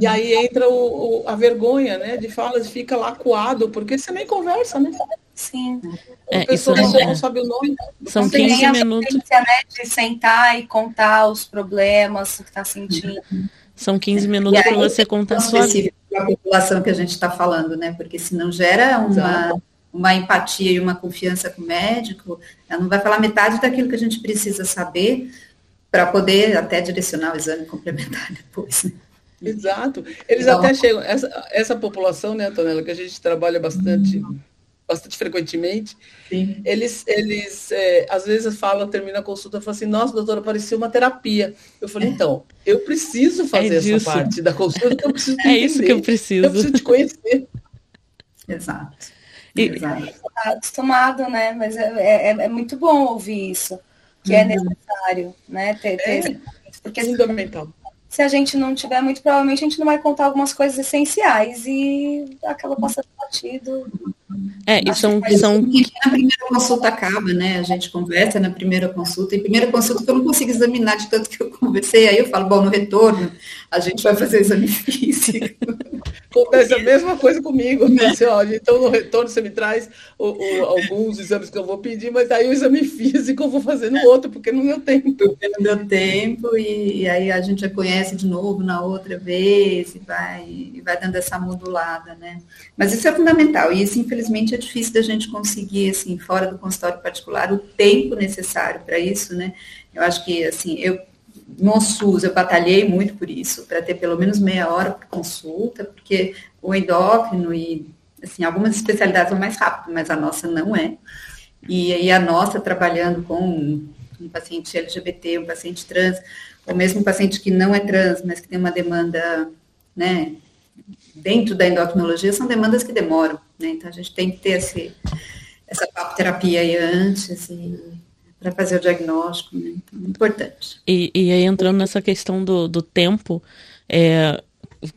B: E aí entra o, o, a vergonha, né, de falas, fica lá coado, porque você nem conversa, né?
A: Sim.
B: É, a pessoa não, não, sabe o nome.
C: São 15 minutos. Né,
A: de sentar e contar os problemas, que está sentindo.
C: São 15 minutos para você contar a sua vida.
E: a população que a gente está falando, né? Porque se não gera uma, uma empatia e uma confiança com o médico, ela não vai falar metade daquilo que a gente precisa saber para poder até direcionar o exame complementar depois. Né?
B: Exato. Eles então, até chegam, essa, essa população, né, Antonella, que a gente trabalha bastante, bastante frequentemente, sim. eles, eles é, às vezes falam, termina a consulta e falam assim, nossa, doutora, parecia uma terapia. Eu falei, então, eu preciso é fazer é essa parte da consulta, eu preciso
C: É isso que eu preciso.
B: Eu preciso te conhecer.
E: Exato.
A: E. Tá acostumado, né? Mas é, é, é, muito bom ouvir isso, que é uhum. é necessário, né? Ter, ter,
B: é, porque fundamental
A: se a gente não tiver, muito provavelmente a gente não vai contar algumas coisas essenciais e acaba passando batido.
C: É, e são, são...
E: Na primeira consulta acaba, né? A gente conversa na primeira consulta, e primeira consulta que eu não consigo examinar de tanto que eu conversei, aí eu falo, bom, no retorno a gente vai fazer o exame físico.
B: Acontece a mesma coisa comigo. Né? Assim, ó, então, no retorno, você me traz o, o, alguns exames que eu vou pedir, mas aí o exame físico eu vou fazer no outro, porque não deu tempo. Porque
E: não deu tempo, e, e, aí a gente já conhece de novo na outra vez, e vai, e vai dando essa modulada, né? Mas isso é fundamental, e isso, infelizmente, é difícil da gente conseguir, assim, fora do consultório particular, o tempo necessário para isso, né? Eu acho que, assim, eu no SUS eu batalhei muito por isso, para ter pelo menos meia hora por consulta, porque o endócrino e assim, algumas especialidades são mais rápido, mas a nossa não é. E aí a nossa trabalhando com um paciente LGBT, um paciente trans, ou mesmo um paciente que não é trans, mas que tem uma demanda, né, dentro da endocrinologia, são demandas que demoram, né? Então a gente tem que ter esse, essa terapia aí antes e para fazer o diagnóstico, né? Então, é importante.
C: E, e aí, entrando nessa questão do, do tempo, é,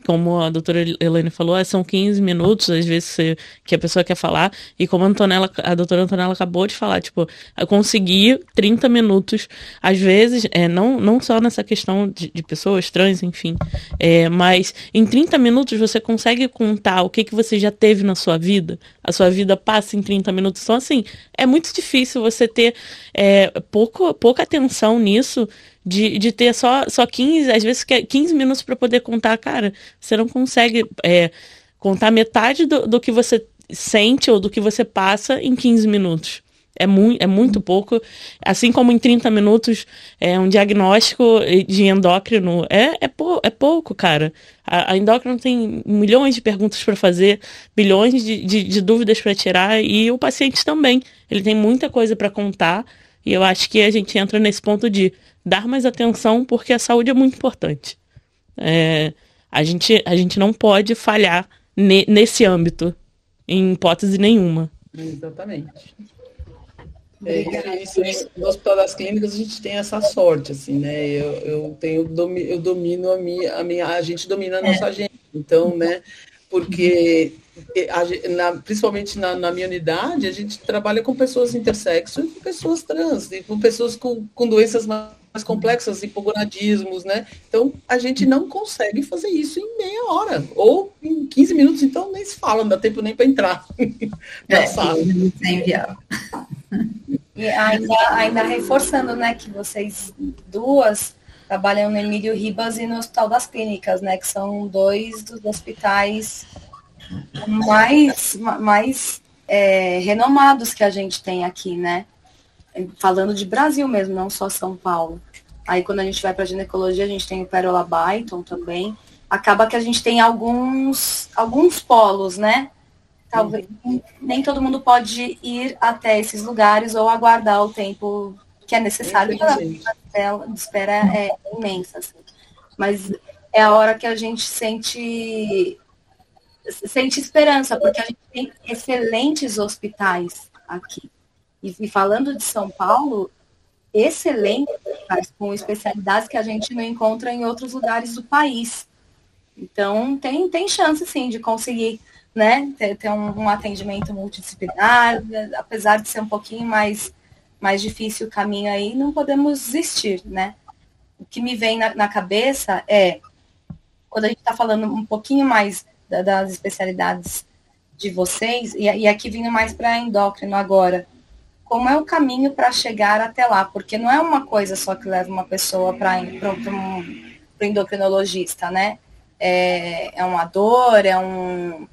C: como a doutora Elaine falou, é, são 15 minutos, às vezes, que a pessoa quer falar, e como a, Antonella, a doutora Antonella acabou de falar, tipo, conseguir 30 minutos, às vezes, é, não, não só nessa questão de, de pessoas trans, enfim, é, mas em 30 minutos você consegue contar o que, que você já teve na sua vida, a sua vida passa em 30 minutos, então, assim, é muito difícil você ter é, pouco, pouca atenção nisso, de, de ter só, só 15, às vezes 15 minutos para poder contar, cara, você não consegue é, contar metade do, do que você sente ou do que você passa em 15 minutos. É, mu é muito pouco. Assim como em 30 minutos, é um diagnóstico de endócrino é, é, pou, é pouco, cara. A, a endócrino tem milhões de perguntas para fazer, bilhões de, de, de dúvidas para tirar, e o paciente também. Ele tem muita coisa para contar, e eu acho que a gente entra nesse ponto de dar mais atenção porque a saúde é muito importante. É, a, gente, a gente não pode falhar ne, nesse âmbito, em hipótese nenhuma.
B: Exatamente. É, isso, no Hospital das Clínicas a gente tem essa sorte, assim, né? Eu, eu tenho eu domino a minha, a minha, a gente domina a nossa é. agenda. Então, né? Porque a, na, principalmente na, na, minha unidade, a gente trabalha com pessoas intersexo e com pessoas trans, e com pessoas com, com doenças mais mais complexas, hipogonadismos, né? Então, a gente não consegue fazer isso em meia hora, ou em 15 minutos, então nem se fala, não dá tempo nem para entrar
E: na é, sala. É inviável.
A: E ainda, ainda reforçando, né, que vocês duas trabalham no Emílio Ribas e no Hospital das Clínicas, né, que são dois dos hospitais mais, mais é, renomados que a gente tem aqui, né? Falando de Brasil mesmo, não só São Paulo. Aí quando a gente vai para ginecologia, a gente tem o Pérola Byton também, acaba que a gente tem alguns, alguns polos, né? Talvez uhum. nem todo mundo pode ir até esses lugares ou aguardar o tempo que é necessário a espera é imensa. Assim. Mas é a hora que a gente sente sente esperança, porque a gente tem excelentes hospitais aqui. E, e falando de São Paulo, hospitais com especialidades que a gente não encontra em outros lugares do país. Então, tem, tem chance, sim, de conseguir né, ter, ter um, um, atendimento multidisciplinar, apesar de ser um pouquinho mais, mais difícil o caminho aí, não podemos desistir, né? O que me vem na, na cabeça é, quando a gente está falando um pouquinho mais da, das especialidades de vocês, e, e aqui vindo mais para endócrino agora, como é o caminho para chegar até lá? Porque não é uma coisa só que leva uma pessoa para um, o endocrinologista, né? É, é uma dor, é um,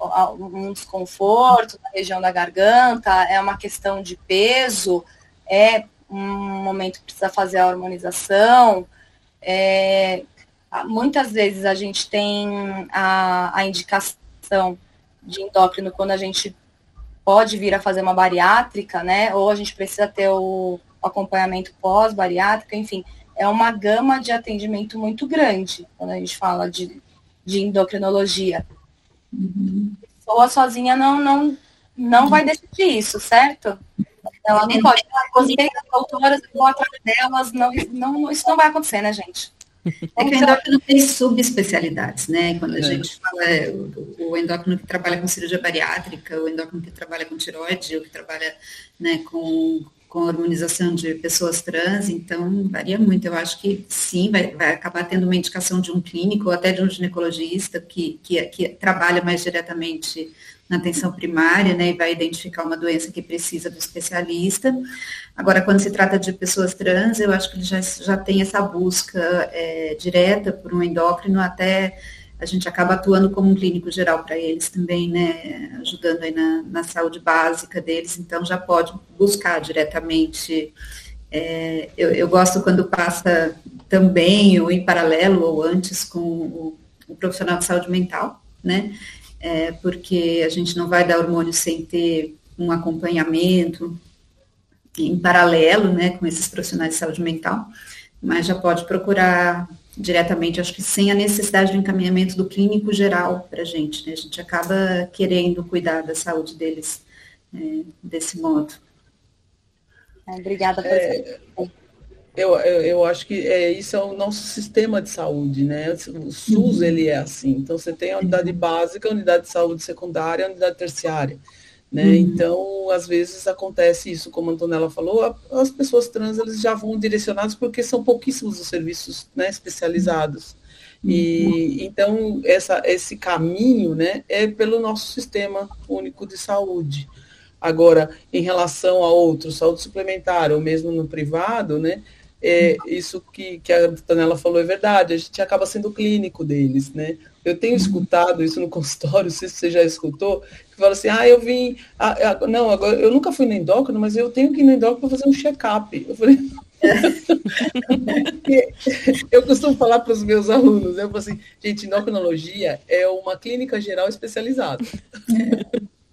A: um desconforto na região da garganta, é uma questão de peso, é um momento que precisa fazer a hormonização. É, muitas vezes a gente tem a, a indicação de endócrino quando a gente pode vir a fazer uma bariátrica, né? Ou a gente precisa ter o acompanhamento pós-bariátrica, enfim, é uma gama de atendimento muito grande quando a gente fala de, de endocrinologia. Uhum. Pessoa sozinha não, não, não vai decidir isso, certo? Ela não pode. Gostei das doutoras, vou atrás delas. Não, não, isso não vai acontecer, né, gente?
E: É que o endócrino tem subespecialidades, né? Quando a é. gente fala o, o, endócrino que trabalha com cirurgia bariátrica, o endócrino que trabalha com tiroide, o que trabalha né, com, com harmonização de pessoas trans, então varia muito. Eu acho que sim, vai, vai acabar tendo uma indicação de um clínico ou até de um ginecologista que, que, que trabalha mais diretamente na atenção primária, né, e vai identificar uma doença que precisa do especialista. Agora, quando se trata de pessoas trans, eu acho que ele já, já tem essa busca é, direta por um endócrino, até a gente acaba atuando como um clínico geral para eles também, né, ajudando aí na, na, saúde básica deles, então já pode buscar diretamente. É, eu, eu, gosto quando passa também, ou em paralelo, ou antes, com o, o profissional de saúde mental, né, é, porque a gente não vai dar hormônio sem ter um acompanhamento em paralelo, né, com esses profissionais de saúde mental, mas já pode procurar diretamente, acho que sem a necessidade do encaminhamento do clínico geral para a gente, né, a gente acaba querendo cuidar da saúde deles é, desse modo.
A: Obrigada por é,
B: eu, eu, eu, acho que é, isso é o nosso sistema de saúde, né? O SUS, uhum. ele é assim. Então, você tem a unidade básica, a unidade de saúde secundária, a unidade terciária. Né? Uhum. Então, às vezes acontece isso, como a Antonella falou, as pessoas trans eles já vão direcionadas porque são pouquíssimos os serviços né, especializados. E uhum. então essa, esse caminho né, é pelo nosso sistema único de saúde. Agora, em relação a outros, saúde suplementar, ou mesmo no privado, né, é, isso que, que a Tanela falou é verdade, a gente acaba sendo clínico deles, né? Eu tenho escutado isso no consultório, não sei se você já escutou, que fala assim, ah, eu vim, ah, ah não, agora eu nunca fui no endócrino, mas eu tenho que ir no endócrino para fazer um check-up. Eu falei, eu costumo falar para os meus alunos, eu falo assim, gente, endocrinologia é uma clínica geral especializada.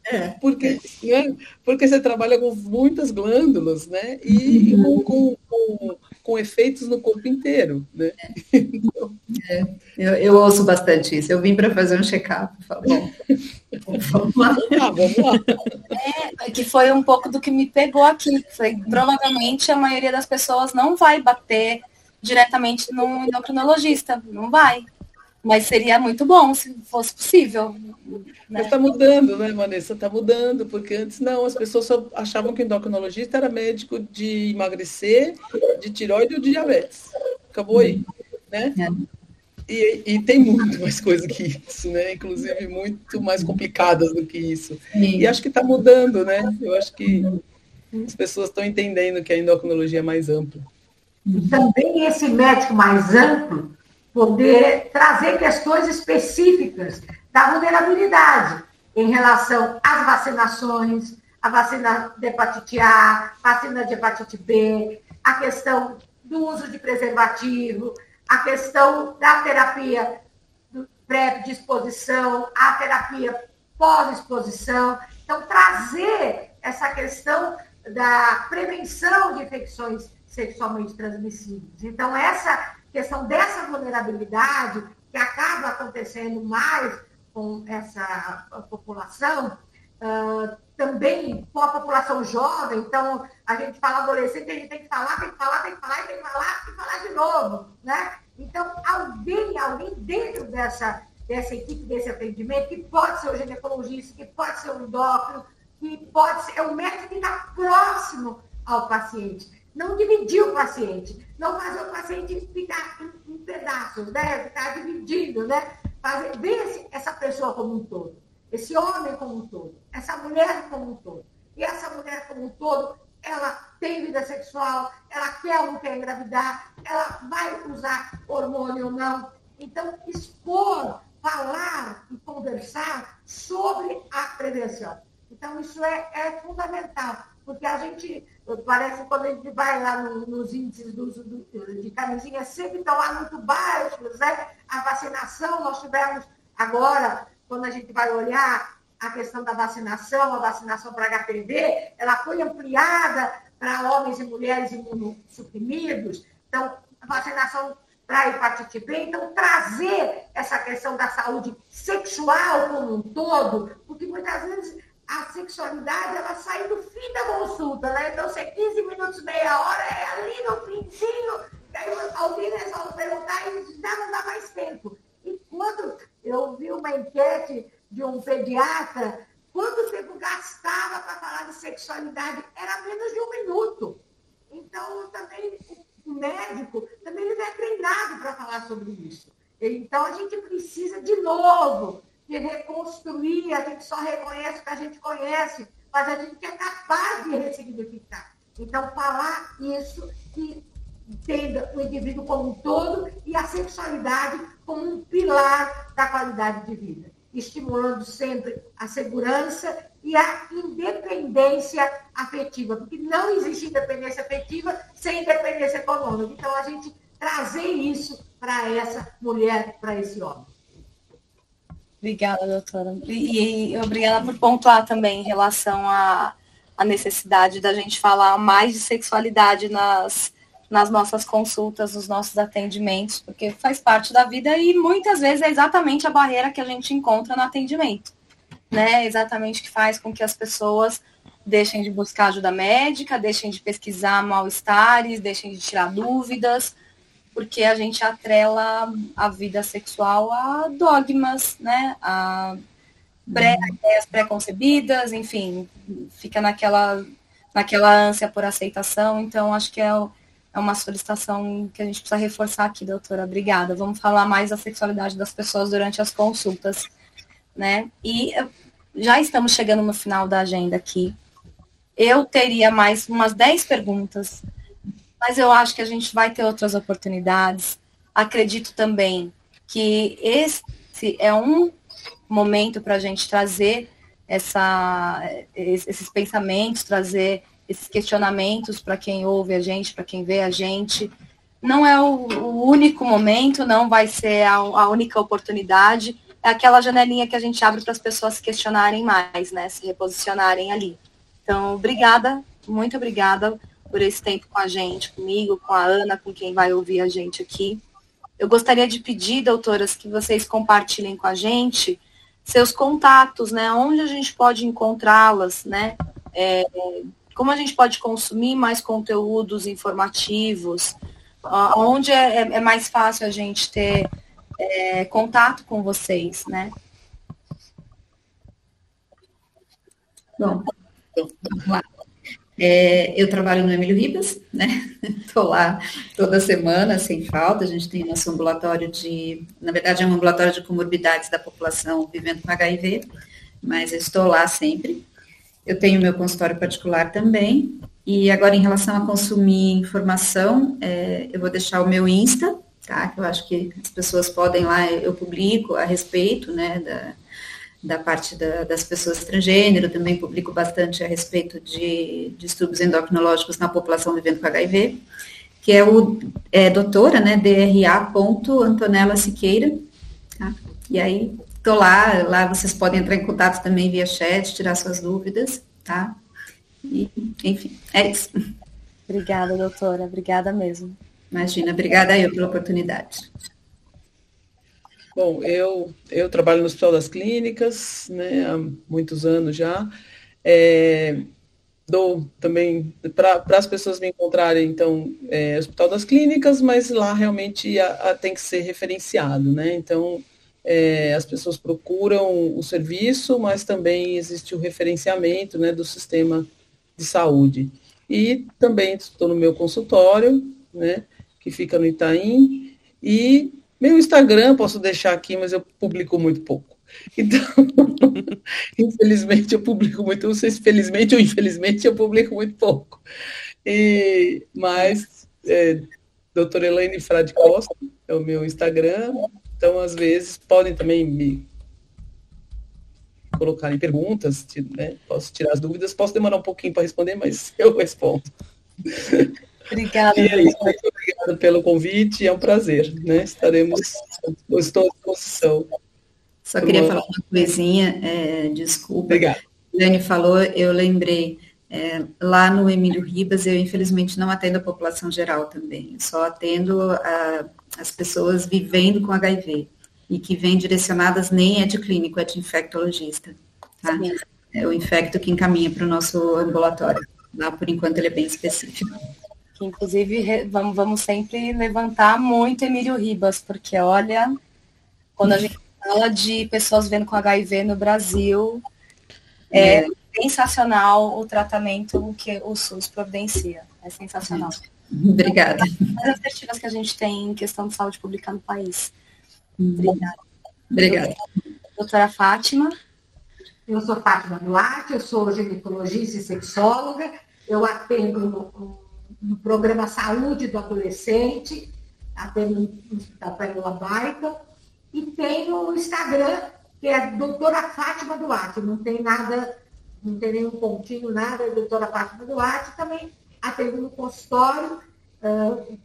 B: É. Porque, né? porque você trabalha com muitas glândulas, né? E, com, com, com, com, efeitos no corpo inteiro, né?
E: Então... É. Eu, eu, ouço bastante isso. Eu vim para fazer um check-up. Bom,
A: vamos lá. vamos lá. É, que foi um pouco do que me pegou aqui. Foi, provavelmente a maioria das pessoas não vai bater diretamente no endocrinologista. Não vai. Mas seria muito bom se fosse possível.
B: Né? está mudando, né, Vanessa? Está mudando, porque antes não, as pessoas só achavam que o endocrinologista era médico de emagrecer, de tiroide ou de diabetes. Acabou aí. Né? É. E, e, tem muito mais coisa que isso, né? Inclusive muito mais complicadas do que isso. Sim. E acho que está mudando, né? Eu acho que as pessoas estão entendendo que a endocrinologia é mais ampla.
D: Também esse médico mais amplo poder trazer questões específicas da vulnerabilidade em relação às vacinações, a vacina de hepatite A, vacina de hepatite B, a questão do uso de preservativo, a questão da terapia pré-disposição, a terapia pós-exposição. Então, trazer essa questão da prevenção de infecções sexualmente transmissíveis. Então, essa questão dessa vulnerabilidade, que acaba acontecendo mais com essa população, uh, também com a população jovem, então a gente fala adolescente, a gente tem que falar, tem que falar, tem que falar, tem que falar, tem que falar de novo, né? Então, alguém, alguém dentro dessa, dessa equipe, desse atendimento, que pode ser o ginecologista, que pode ser o endócrino, que pode ser é o médico que está próximo ao paciente. Não dividir o paciente, não fazer o paciente ficar em, em pedaços, né? Ficar dividindo, né? Fazer, ver essa pessoa como um todo, esse homem como um todo, essa mulher como um todo. E essa mulher como um todo, ela tem vida sexual, ela quer ou não quer engravidar, ela vai usar hormônio ou não. Então, expor, falar e conversar sobre a prevenção. Então, isso é, é fundamental, porque a gente, parece que quando a gente vai lá no, nos índices do, de camisinha, sempre estão lá muito baixos, né? A vacinação, nós tivemos agora, quando a gente vai olhar a questão da vacinação, a vacinação para HPV, ela foi ampliada para homens e mulheres imunossuprimidos, então, a vacinação para hepatite B, então trazer essa questão da saúde sexual como um todo, porque muitas vezes a sexualidade ela sai do fim da consulta, né? Então, se é 15 minutos, meia hora, é ali no finzinho, aí alguém resolve perguntar e já não dá mais tempo. E quando eu vi uma enquete de um pediatra, quanto tempo gastava para falar de sexualidade? Era menos de um minuto. Então, também o médico também ele é treinado para falar sobre isso. Então, a gente precisa, de novo, de reconstruir, a gente só reconhece o que a gente conhece, mas a gente é capaz de ressignificar. Então, falar isso que entenda o indivíduo como um todo e a sexualidade como um pilar da qualidade de vida, estimulando sempre a segurança e a independência afetiva, porque não existe independência afetiva sem independência econômica. Então, a gente trazer isso para essa mulher, para esse homem.
A: Obrigada, doutora. E, e, obrigada por pontuar também em relação à, necessidade da gente falar mais de sexualidade nas, nas nossas consultas, nos nossos atendimentos, porque faz parte da vida e muitas vezes é exatamente a barreira que a gente encontra no atendimento. Né? Exatamente que faz com que as pessoas deixem de buscar ajuda médica, deixem de pesquisar mal-estares, deixem de tirar dúvidas, porque a gente atrela a vida sexual a dogmas, né? A pré, ideias pré-concebidas, enfim, fica naquela, naquela ânsia por aceitação. Então, acho que é, é uma solicitação que a gente precisa reforçar aqui, doutora. Obrigada. Vamos falar mais da sexualidade das pessoas durante as consultas, né? E já estamos chegando no final da agenda aqui. Eu teria mais umas 10 perguntas mas eu acho que a gente vai ter outras oportunidades. Acredito também que esse é um momento para a gente trazer essa, esses pensamentos, trazer esses questionamentos para quem ouve a gente, para quem vê a gente. Não é o, o único momento, não vai ser a, a, única oportunidade. É aquela janelinha que a gente abre para as pessoas se questionarem mais, né? Se reposicionarem ali. Então, obrigada, muito obrigada por esse tempo com a gente, comigo, com a Ana, com quem vai ouvir a gente aqui. Eu gostaria de pedir, doutoras, que vocês compartilhem com a gente seus contatos, né? Onde a gente pode encontrá-las, né? É, como a gente pode consumir mais conteúdos informativos, onde é, é, é mais fácil a gente ter é, contato com vocês, né?
E: Bom, vamos lá. É, eu trabalho no Emílio Ribas, né? Estou lá toda semana, sem falta. A gente tem nosso ambulatório de, na verdade, é um ambulatório de comorbidades da população vivendo com HIV, mas eu estou lá sempre. Eu tenho meu consultório particular também. E agora, em relação a consumir informação, é, eu vou deixar o meu Insta, tá? Que eu acho que as pessoas podem lá, eu publico a respeito, né? Da, da parte da, das pessoas transgênero, também publico bastante a respeito de distúrbios endocrinológicos na população vivendo com HIV, que é o é, doutora, né, DRA. Antonella Siqueira, tá? E aí, tô lá, lá vocês podem entrar em contato também via chat, tirar suas dúvidas, tá? E, enfim, é isso.
A: Obrigada, doutora, obrigada mesmo.
E: Imagina, obrigada eu pela oportunidade.
B: Bom, eu, eu trabalho no Hospital das Clínicas, né, há muitos anos já. É, dou também para as pessoas me encontrarem, então, é, Hospital das Clínicas, mas lá realmente a, a, tem que ser referenciado, né? Então, é, as pessoas procuram o serviço, mas também existe o referenciamento né, do sistema de saúde. E também estou no meu consultório, né, que fica no Itaim, e meu Instagram, posso deixar aqui, mas eu publico muito pouco. Então, infelizmente eu publico muito, não sei se felizmente ou infelizmente eu publico muito pouco. E, mas, é, doutora Elaine Frade Costa é o meu Instagram, então às vezes podem também me colocarem perguntas, né? posso tirar as dúvidas, posso demorar um pouquinho para responder, mas eu respondo.
A: Obrigada.
B: E é isso, muito obrigada pelo convite, é um prazer, né? Estaremos, estou à disposição.
E: Só queria falar uma coisinha, é, desculpa.
B: Obrigada.
E: Dani falou, eu lembrei, é, lá no Emílio Ribas, eu infelizmente não atendo a população geral também, eu só atendo a, as pessoas vivendo com HIV e que vêm direcionadas nem é de clínico, é de infectologista. Tá? É o infecto que encaminha para o nosso ambulatório. Lá, por enquanto, ele é bem específico
A: que inclusive vamos, vamos sempre levantar muito Emílio Ribas, porque olha, quando a gente fala de pessoas vendo com HIV no Brasil, é, é. sensacional o tratamento que o SUS providencia. É sensacional.
E: Obrigada.
A: As perspectivas que a gente tem em questão de saúde pública no país.
E: Obrigada. Obrigada.
A: Doutora Fátima.
D: Eu sou Fátima Duarte, eu sou ginecologista e sexóloga. Eu atendo no, no programa Saúde do Adolescente, atendo no Hospital Pérola e tem no Instagram, que é doutora Fátima Duarte, não tem nada, não tem nenhum pontinho, nada, é doutora Fátima Duarte, também atendo no consultório, uh,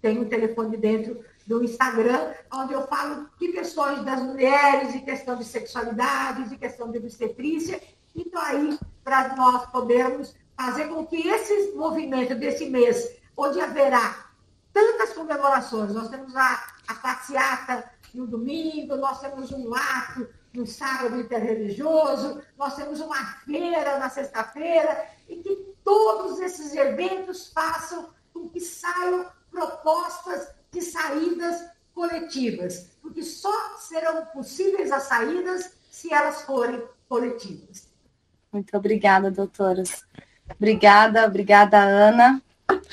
D: tem um telefone dentro do Instagram, onde eu falo de questões das mulheres, de questão de sexualidade, de questão de obstetrícia, então aí para nós podermos fazer com que esse movimento desse mês, onde haverá tantas comemorações, nós temos a, a passeata no domingo, nós temos um ato no sábado interreligioso, nós temos uma feira na sexta-feira, e que todos esses eventos façam com que saiam propostas de saídas coletivas, porque só serão possíveis as saídas se elas forem coletivas.
A: Muito obrigada, doutoras. Obrigada, obrigada, Ana.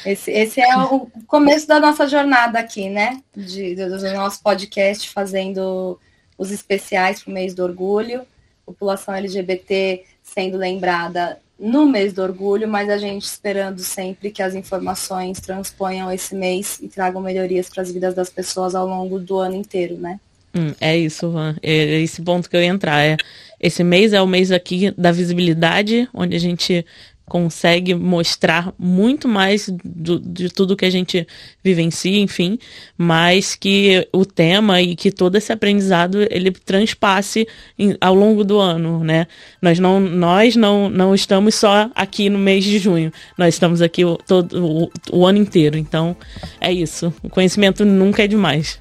A: Esse, esse é o começo da nossa jornada aqui, né? De, do, do nosso podcast, fazendo os especiais para o mês do orgulho, população LGBT sendo lembrada no mês do orgulho, mas a gente esperando sempre que as informações transponham esse mês e tragam melhorias para as vidas das pessoas ao longo do ano inteiro, né?
C: Hum, é isso, Van. É esse ponto que eu ia entrar. É, esse mês é o mês aqui da visibilidade, onde a gente consegue mostrar muito mais do, de tudo que a gente vivencia, enfim, mas que o tema e que todo esse aprendizado ele transpasse em, ao longo do ano, né? Nós não, nós não, não estamos só aqui no mês de junho, nós estamos aqui o, todo, o, o ano inteiro. Então, é isso. O conhecimento nunca é demais.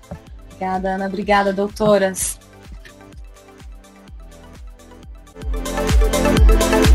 A: Obrigada, Ana. Obrigada, doutoras.